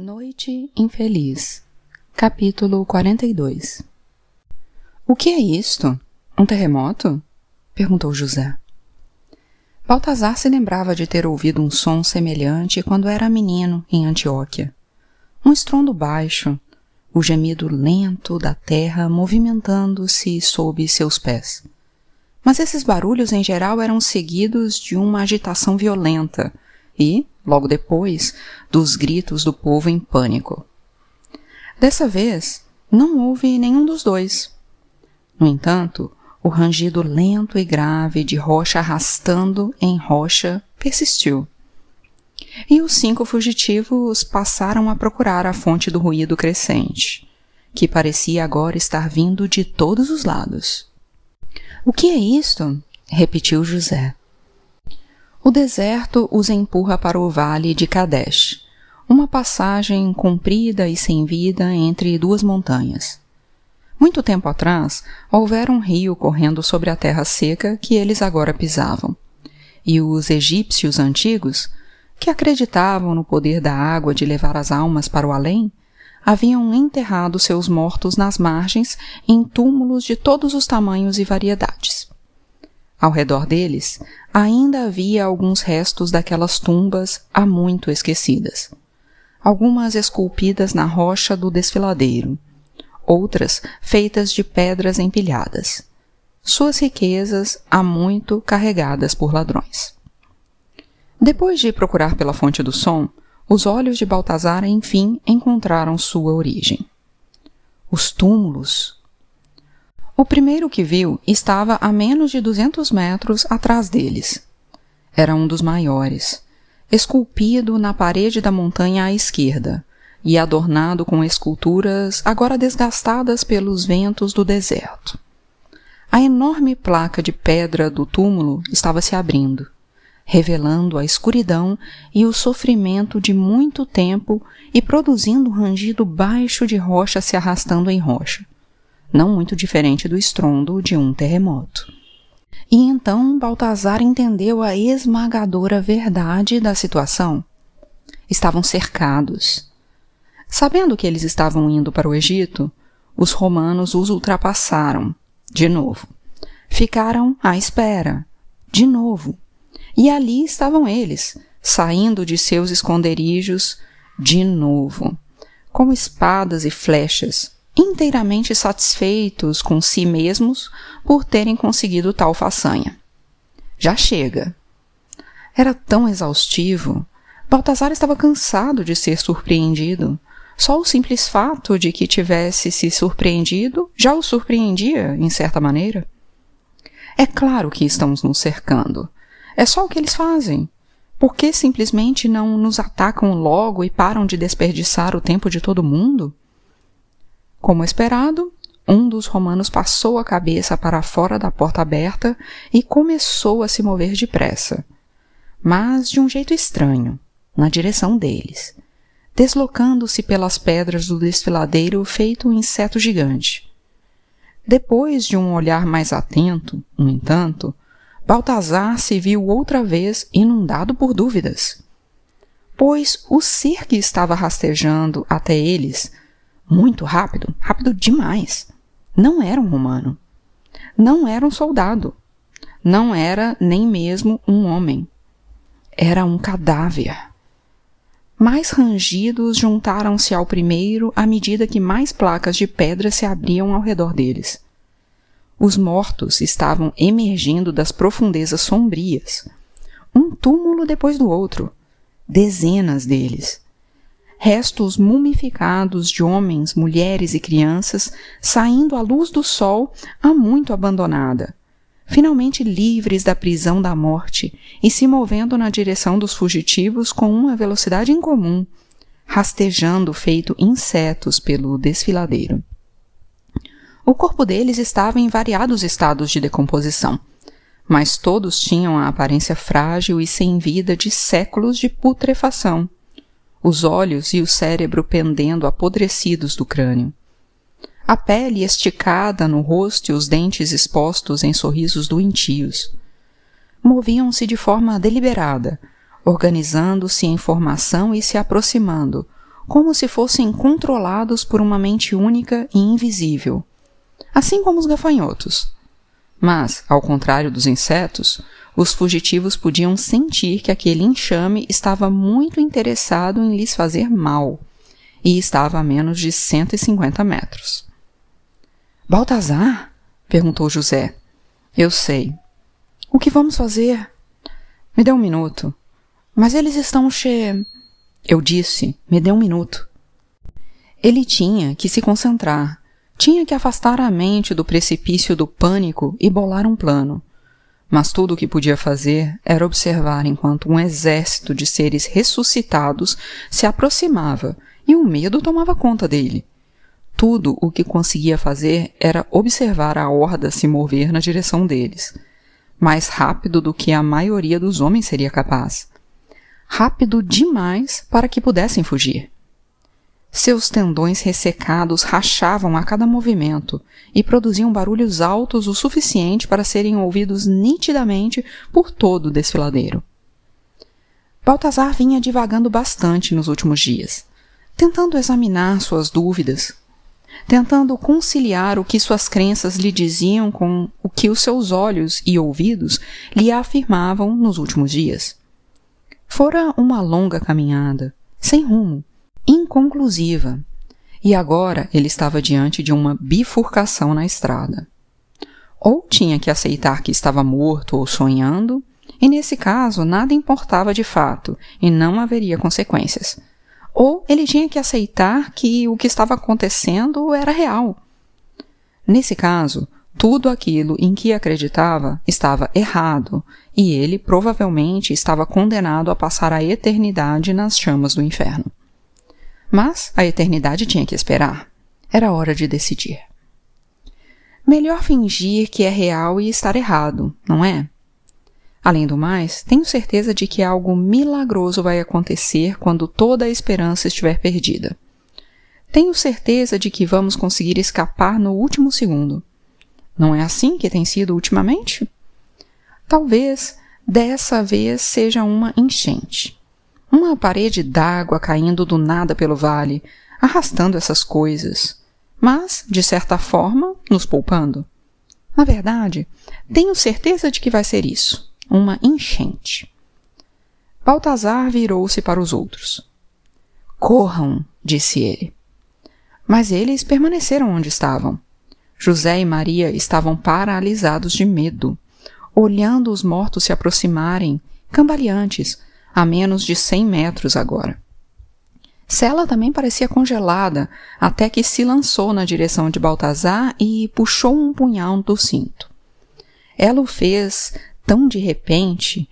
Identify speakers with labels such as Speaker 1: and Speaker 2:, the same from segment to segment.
Speaker 1: Noite Infeliz Capítulo 42 O que é isto? Um terremoto? perguntou José. Baltazar se lembrava de ter ouvido um som semelhante quando era menino em Antioquia. Um estrondo baixo, o gemido lento da terra movimentando-se sob seus pés. Mas esses barulhos em geral eram seguidos de uma agitação violenta e, logo depois, dos gritos do povo em pânico. Dessa vez, não houve nenhum dos dois. No entanto, o rangido lento e grave de rocha arrastando em rocha persistiu. E os cinco fugitivos passaram a procurar a fonte do ruído crescente, que parecia agora estar vindo de todos os lados. O que é isto? repetiu José. O deserto os empurra para o vale de Kadesh, uma passagem comprida e sem vida entre duas montanhas. Muito tempo atrás, houvera um rio correndo sobre a terra seca que eles agora pisavam. E os egípcios antigos, que acreditavam no poder da água de levar as almas para o além, haviam enterrado seus mortos nas margens em túmulos de todos os tamanhos e variedades. Ao redor deles, ainda havia alguns restos daquelas tumbas há muito esquecidas. Algumas esculpidas na rocha do desfiladeiro, outras feitas de pedras empilhadas. Suas riquezas há muito carregadas por ladrões. Depois de procurar pela fonte do som, os olhos de Baltazar enfim encontraram sua origem. Os túmulos o primeiro que viu estava a menos de duzentos metros atrás deles. Era um dos maiores, esculpido na parede da montanha à esquerda e adornado com esculturas agora desgastadas pelos ventos do deserto. A enorme placa de pedra do túmulo estava se abrindo, revelando a escuridão e o sofrimento de muito tempo e produzindo um rangido baixo de rocha se arrastando em rocha não muito diferente do estrondo de um terremoto. E então Baltazar entendeu a esmagadora verdade da situação. Estavam cercados. Sabendo que eles estavam indo para o Egito, os romanos os ultrapassaram, de novo. Ficaram à espera, de novo. E ali estavam eles, saindo de seus esconderijos, de novo, com espadas e flechas, inteiramente satisfeitos com si mesmos por terem conseguido tal façanha. Já chega. Era tão exaustivo. Baltazar estava cansado de ser surpreendido. Só o simples fato de que tivesse se surpreendido já o surpreendia, em certa maneira. É claro que estamos nos cercando. É só o que eles fazem. Por que simplesmente não nos atacam logo e param de desperdiçar o tempo de todo mundo? Como esperado, um dos romanos passou a cabeça para fora da porta aberta e começou a se mover depressa, mas de um jeito estranho, na direção deles, deslocando-se pelas pedras do desfiladeiro feito um inseto gigante. Depois de um olhar mais atento, no entanto, Baltazar se viu outra vez inundado por dúvidas. Pois o ser que estava rastejando até eles muito rápido, rápido demais. Não era um romano. Não era um soldado. Não era nem mesmo um homem. Era um cadáver. Mais rangidos juntaram-se ao primeiro à medida que mais placas de pedra se abriam ao redor deles. Os mortos estavam emergindo das profundezas sombrias, um túmulo depois do outro, dezenas deles restos mumificados de homens, mulheres e crianças saindo à luz do sol há muito abandonada, finalmente livres da prisão da morte e se movendo na direção dos fugitivos com uma velocidade incomum, rastejando feito insetos pelo desfiladeiro. O corpo deles estava em variados estados de decomposição, mas todos tinham a aparência frágil e sem vida de séculos de putrefação os olhos e o cérebro pendendo apodrecidos do crânio. A pele esticada no rosto e os dentes expostos em sorrisos doentios. Moviam-se de forma deliberada, organizando-se em formação e se aproximando, como se fossem controlados por uma mente única e invisível, assim como os gafanhotos. Mas, ao contrário dos insetos, os fugitivos podiam sentir que aquele enxame estava muito interessado em lhes fazer mal e estava a menos de 150 metros. Baltazar? perguntou José. Eu sei. O que vamos fazer? Me dê um minuto. Mas eles estão che. Eu disse, me dê um minuto. Ele tinha que se concentrar, tinha que afastar a mente do precipício do pânico e bolar um plano. Mas tudo o que podia fazer era observar enquanto um exército de seres ressuscitados se aproximava e o medo tomava conta dele. Tudo o que conseguia fazer era observar a horda se mover na direção deles, mais rápido do que a maioria dos homens seria capaz. Rápido demais para que pudessem fugir. Seus tendões ressecados rachavam a cada movimento e produziam barulhos altos o suficiente para serem ouvidos nitidamente por todo o desfiladeiro. Baltazar vinha divagando bastante nos últimos dias, tentando examinar suas dúvidas, tentando conciliar o que suas crenças lhe diziam com o que os seus olhos e ouvidos lhe afirmavam nos últimos dias. Fora uma longa caminhada, sem rumo, inconclusiva, e agora ele estava diante de uma bifurcação na estrada. Ou tinha que aceitar que estava morto ou sonhando, e nesse caso nada importava de fato e não haveria consequências. Ou ele tinha que aceitar que o que estava acontecendo era real. Nesse caso, tudo aquilo em que acreditava estava errado e ele provavelmente estava condenado a passar a eternidade nas chamas do inferno. Mas a eternidade tinha que esperar. Era hora de decidir. Melhor fingir que é real e estar errado, não é? Além do mais, tenho certeza de que algo milagroso vai acontecer quando toda a esperança estiver perdida. Tenho certeza de que vamos conseguir escapar no último segundo. Não é assim que tem sido ultimamente? Talvez dessa vez seja uma enchente. Uma parede d'água caindo do nada pelo vale, arrastando essas coisas, mas, de certa forma, nos poupando. Na verdade, tenho certeza de que vai ser isso uma enchente. Baltazar virou-se para os outros. Corram, disse ele. Mas eles permaneceram onde estavam. José e Maria estavam paralisados de medo, olhando os mortos se aproximarem, cambaleantes, a menos de cem metros agora. Sela também parecia congelada, até que se lançou na direção de Baltazar e puxou um punhal do cinto. Ela o fez tão de repente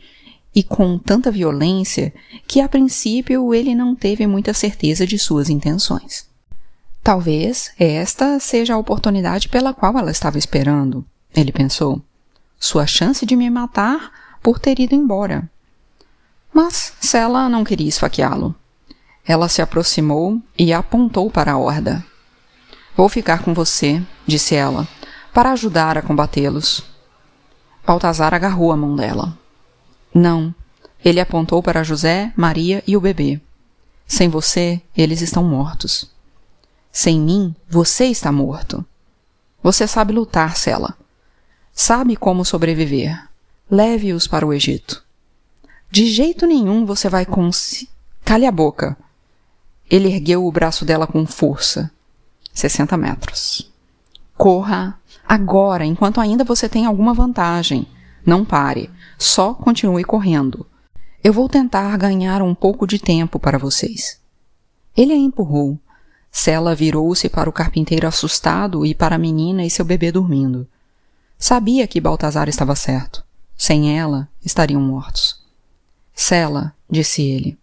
Speaker 1: e com tanta violência que a princípio ele não teve muita certeza de suas intenções. Talvez esta seja a oportunidade pela qual ela estava esperando, ele pensou. Sua chance de me matar por ter ido embora. Mas Sela não queria esfaqueá-lo. Ela se aproximou e apontou para a horda. Vou ficar com você, disse ela, para ajudar a combatê-los. Baltazar agarrou a mão dela. Não. Ele apontou para José, Maria e o bebê. Sem você, eles estão mortos. Sem mim, você está morto. Você sabe lutar, Sela. Sabe como sobreviver. Leve-os para o Egito. De jeito nenhum você vai cons... Cale a boca. Ele ergueu o braço dela com força. 60 metros. Corra agora, enquanto ainda você tem alguma vantagem. Não pare. Só continue correndo. Eu vou tentar ganhar um pouco de tempo para vocês. Ele a empurrou. Sela virou-se para o carpinteiro assustado e para a menina e seu bebê dormindo. Sabia que Baltazar estava certo. Sem ela, estariam mortos. Sela, disse ele.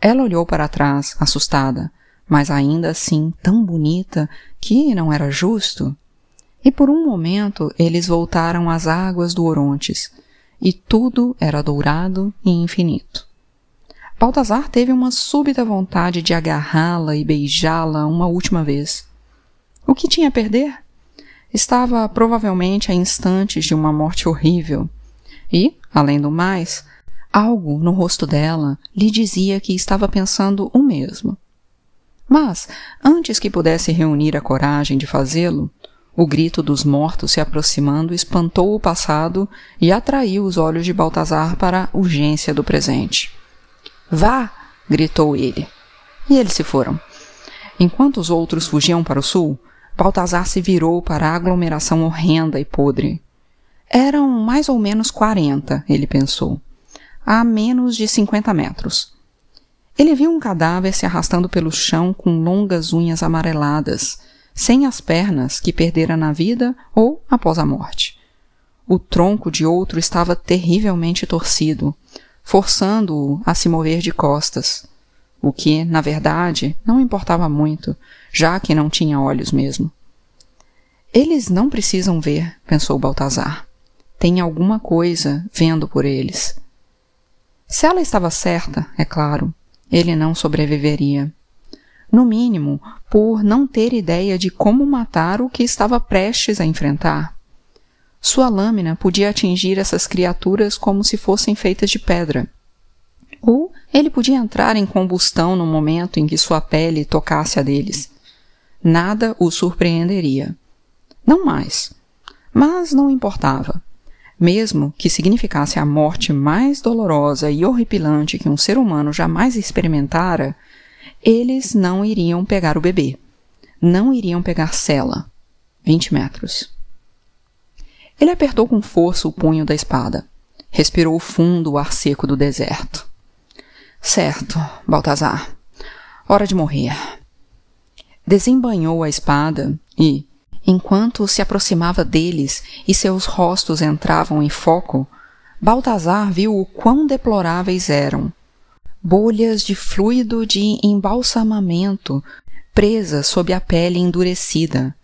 Speaker 1: Ela olhou para trás, assustada, mas ainda assim tão bonita que não era justo. E por um momento eles voltaram às águas do Orontes, e tudo era dourado e infinito. Baltazar teve uma súbita vontade de agarrá-la e beijá-la uma última vez. O que tinha a perder? Estava provavelmente a instantes de uma morte horrível. E, além do mais, Algo no rosto dela lhe dizia que estava pensando o mesmo. Mas, antes que pudesse reunir a coragem de fazê-lo, o grito dos mortos se aproximando espantou o passado e atraiu os olhos de Baltazar para a urgência do presente. Vá! gritou ele. E eles se foram. Enquanto os outros fugiam para o sul, Baltazar se virou para a aglomeração horrenda e podre. Eram mais ou menos quarenta, ele pensou, a menos de cinquenta metros. Ele viu um cadáver se arrastando pelo chão com longas unhas amareladas, sem as pernas que perdera na vida ou após a morte. O tronco de outro estava terrivelmente torcido, forçando-o a se mover de costas, o que, na verdade, não importava muito, já que não tinha olhos mesmo. Eles não precisam ver, pensou Baltazar. Tem alguma coisa vendo por eles. Se ela estava certa, é claro, ele não sobreviveria no mínimo, por não ter ideia de como matar o que estava prestes a enfrentar. Sua lâmina podia atingir essas criaturas como se fossem feitas de pedra. Ou ele podia entrar em combustão no momento em que sua pele tocasse a deles. Nada o surpreenderia. Não mais. Mas não importava. Mesmo que significasse a morte mais dolorosa e horripilante que um ser humano jamais experimentara, eles não iriam pegar o bebê. Não iriam pegar Sela. 20 metros. Ele apertou com força o punho da espada. Respirou fundo o ar seco do deserto. Certo, Baltazar. Hora de morrer. Desembanhou a espada e, enquanto se aproximava deles e seus rostos entravam em foco, Baltazar viu o quão deploráveis eram bolhas de fluido de embalsamamento presas sob a pele endurecida,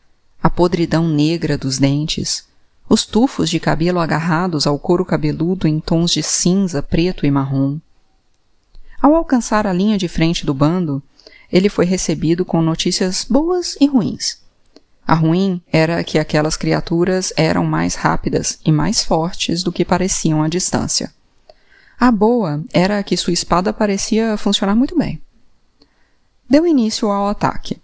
Speaker 1: a podridão negra dos dentes, os tufos de cabelo agarrados ao couro cabeludo em tons de cinza, preto e marrom. Ao alcançar a linha de frente do bando, ele foi recebido com notícias boas e ruins. A ruim era que aquelas criaturas eram mais rápidas e mais fortes do que pareciam à distância. A boa era que sua espada parecia funcionar muito bem. Deu início ao ataque,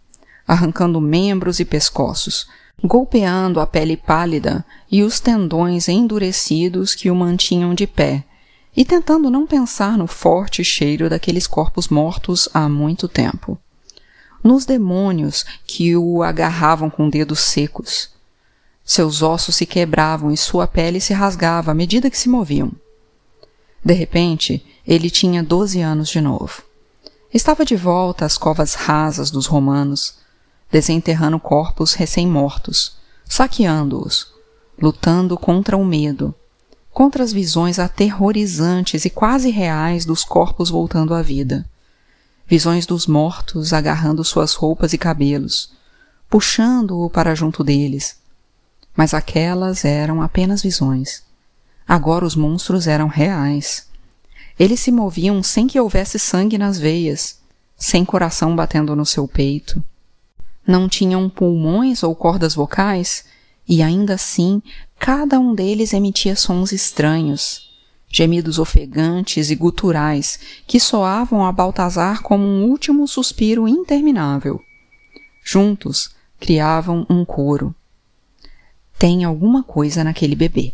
Speaker 1: arrancando membros e pescoços, golpeando a pele pálida e os tendões endurecidos que o mantinham de pé, e tentando não pensar no forte cheiro daqueles corpos mortos há muito tempo. Nos demônios que o agarravam com dedos secos. Seus ossos se quebravam e sua pele se rasgava à medida que se moviam. De repente, ele tinha doze anos de novo. Estava de volta às covas rasas dos romanos, desenterrando corpos recém-mortos, saqueando-os, lutando contra o medo, contra as visões aterrorizantes e quase reais dos corpos voltando à vida. Visões dos mortos agarrando suas roupas e cabelos, puxando-o para junto deles. Mas aquelas eram apenas visões. Agora os monstros eram reais. Eles se moviam sem que houvesse sangue nas veias, sem coração batendo no seu peito. Não tinham pulmões ou cordas vocais, e ainda assim cada um deles emitia sons estranhos, gemidos ofegantes e guturais que soavam a Baltazar como um último suspiro interminável. Juntos criavam um coro. Tem alguma coisa naquele bebê.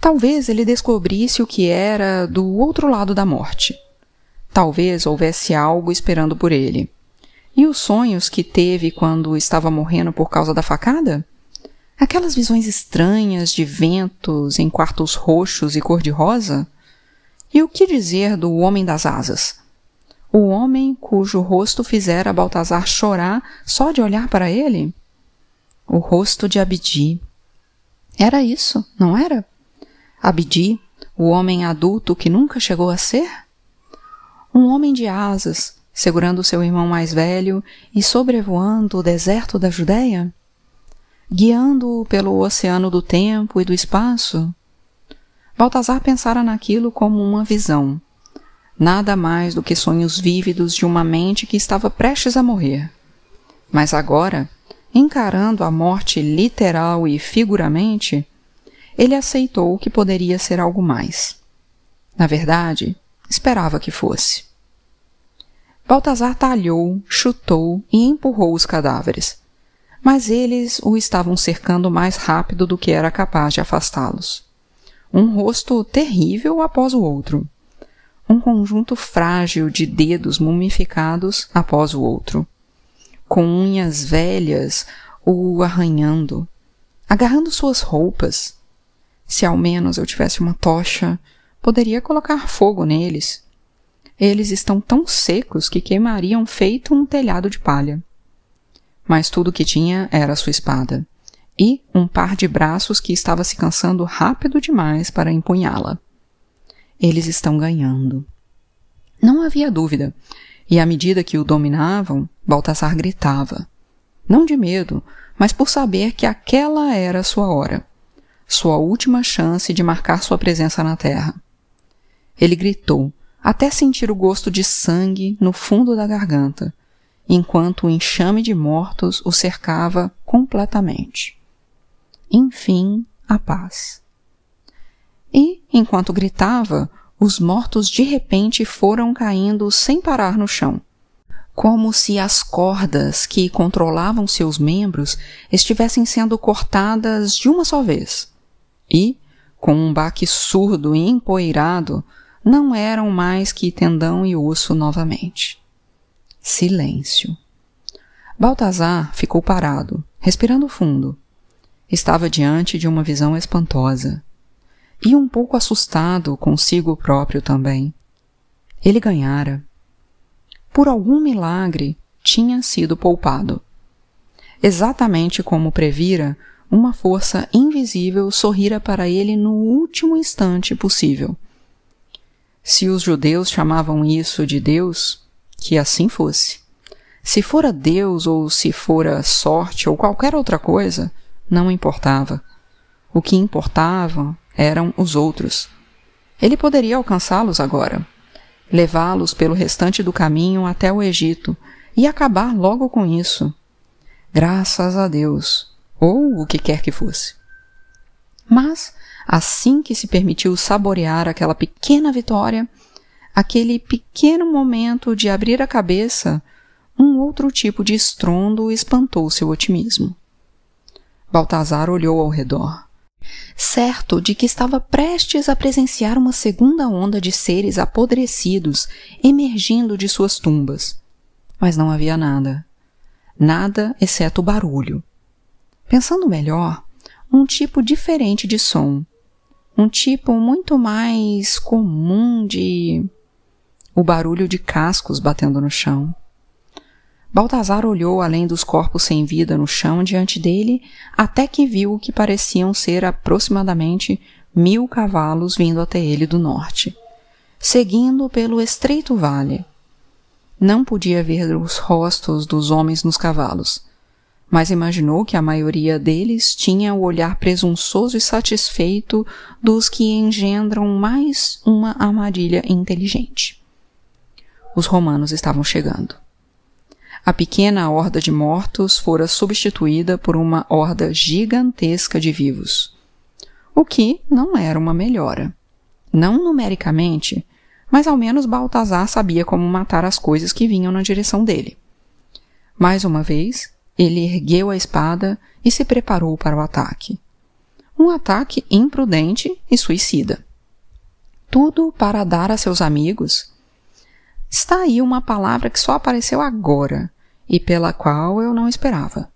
Speaker 1: Talvez ele descobrisse o que era do outro lado da morte. Talvez houvesse algo esperando por ele. E os sonhos que teve quando estava morrendo por causa da facada? Aquelas visões estranhas de ventos em quartos roxos e cor-de-rosa? E o que dizer do homem das asas? O homem cujo rosto fizera Baltazar chorar só de olhar para ele? O rosto de Abdi. Era isso, não era? Abdi, o homem adulto que nunca chegou a ser? Um homem de asas, segurando seu irmão mais velho e sobrevoando o deserto da Judéia? Guiando-o pelo oceano do tempo e do espaço? Baltazar pensara naquilo como uma visão, nada mais do que sonhos vívidos de uma mente que estava prestes a morrer. Mas agora, encarando a morte literal e figuramente, ele aceitou que poderia ser algo mais. Na verdade, esperava que fosse. Baltazar talhou, chutou e empurrou os cadáveres. Mas eles o estavam cercando mais rápido do que era capaz de afastá-los. Um rosto terrível após o outro. Um conjunto frágil de dedos mumificados após o outro. Com unhas velhas o arranhando, agarrando suas roupas. Se ao menos eu tivesse uma tocha, poderia colocar fogo neles. Eles estão tão secos que queimariam feito um telhado de palha. Mas tudo o que tinha era sua espada e um par de braços que estava se cansando rápido demais para empunhá-la. Eles estão ganhando. Não havia dúvida, e à medida que o dominavam, Baltasar gritava. Não de medo, mas por saber que aquela era sua hora, sua última chance de marcar sua presença na terra. Ele gritou, até sentir o gosto de sangue no fundo da garganta, enquanto o enxame de mortos o cercava completamente. Enfim, a paz. E, enquanto gritava, os mortos de repente foram caindo sem parar no chão como se as cordas que controlavam seus membros estivessem sendo cortadas de uma só vez. E, com um baque surdo e empoeirado, não eram mais que tendão e osso novamente. Silêncio. Baltazar ficou parado, respirando fundo. Estava diante de uma visão espantosa. E um pouco assustado consigo próprio também. Ele ganhara por algum milagre, tinha sido poupado. Exatamente como previra, uma força invisível sorrira para ele no último instante possível. Se os judeus chamavam isso de Deus, que assim fosse. Se fora Deus ou se fora sorte ou qualquer outra coisa, não importava. O que importava eram os outros. Ele poderia alcançá-los agora levá-los pelo restante do caminho até o Egito e acabar logo com isso. Graças a Deus, ou o que quer que fosse. Mas, assim que se permitiu saborear aquela pequena vitória, aquele pequeno momento de abrir a cabeça, um outro tipo de estrondo espantou seu otimismo. Baltazar olhou ao redor certo de que estava prestes a presenciar uma segunda onda de seres apodrecidos emergindo de suas tumbas. Mas não havia nada. Nada exceto o barulho. Pensando melhor, um tipo diferente de som. Um tipo muito mais comum de. O barulho de cascos batendo no chão. Baltazar olhou além dos corpos sem vida no chão diante dele, até que viu o que pareciam ser aproximadamente mil cavalos vindo até ele do norte, seguindo pelo estreito vale. Não podia ver os rostos dos homens nos cavalos, mas imaginou que a maioria deles tinha o olhar presunçoso e satisfeito dos que engendram mais uma armadilha inteligente. Os romanos estavam chegando. A pequena horda de mortos fora substituída por uma horda gigantesca de vivos. O que não era uma melhora. Não numericamente, mas ao menos Baltazar sabia como matar as coisas que vinham na direção dele. Mais uma vez, ele ergueu a espada e se preparou para o ataque. Um ataque imprudente e suicida. Tudo para dar a seus amigos Está aí uma palavra que só apareceu agora e pela qual eu não esperava,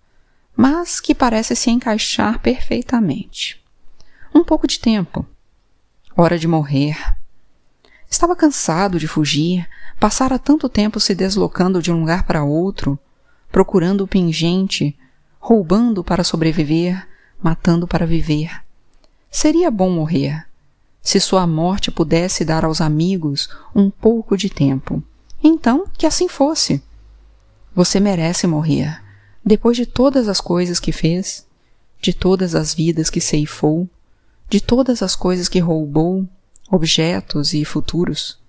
Speaker 1: mas que parece se encaixar perfeitamente. Um pouco de tempo. Hora de morrer. Estava cansado de fugir, passara tanto tempo se deslocando de um lugar para outro, procurando o pingente, roubando para sobreviver, matando para viver. Seria bom morrer, se sua morte pudesse dar aos amigos um pouco de tempo. Então, que assim fosse. Você merece morrer, depois de todas as coisas que fez, de todas as vidas que ceifou, de todas as coisas que roubou, objetos e futuros.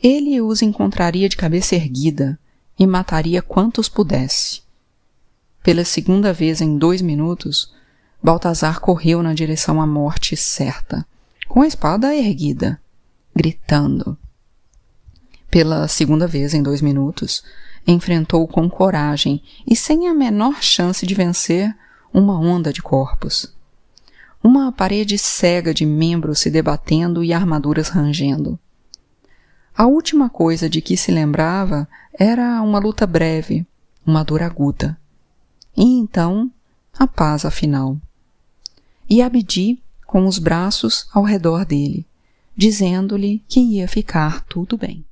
Speaker 1: Ele os encontraria de cabeça erguida e mataria quantos pudesse. Pela segunda vez em dois minutos, Baltazar correu na direção à morte certa com a espada erguida, gritando. Pela segunda vez em dois minutos, enfrentou com coragem e sem a menor chance de vencer uma onda de corpos. Uma parede cega de membros se debatendo e armaduras rangendo. A última coisa de que se lembrava era uma luta breve, uma dor aguda. E então, a paz afinal. E Abdi com os braços ao redor dele, dizendo-lhe que ia ficar tudo bem.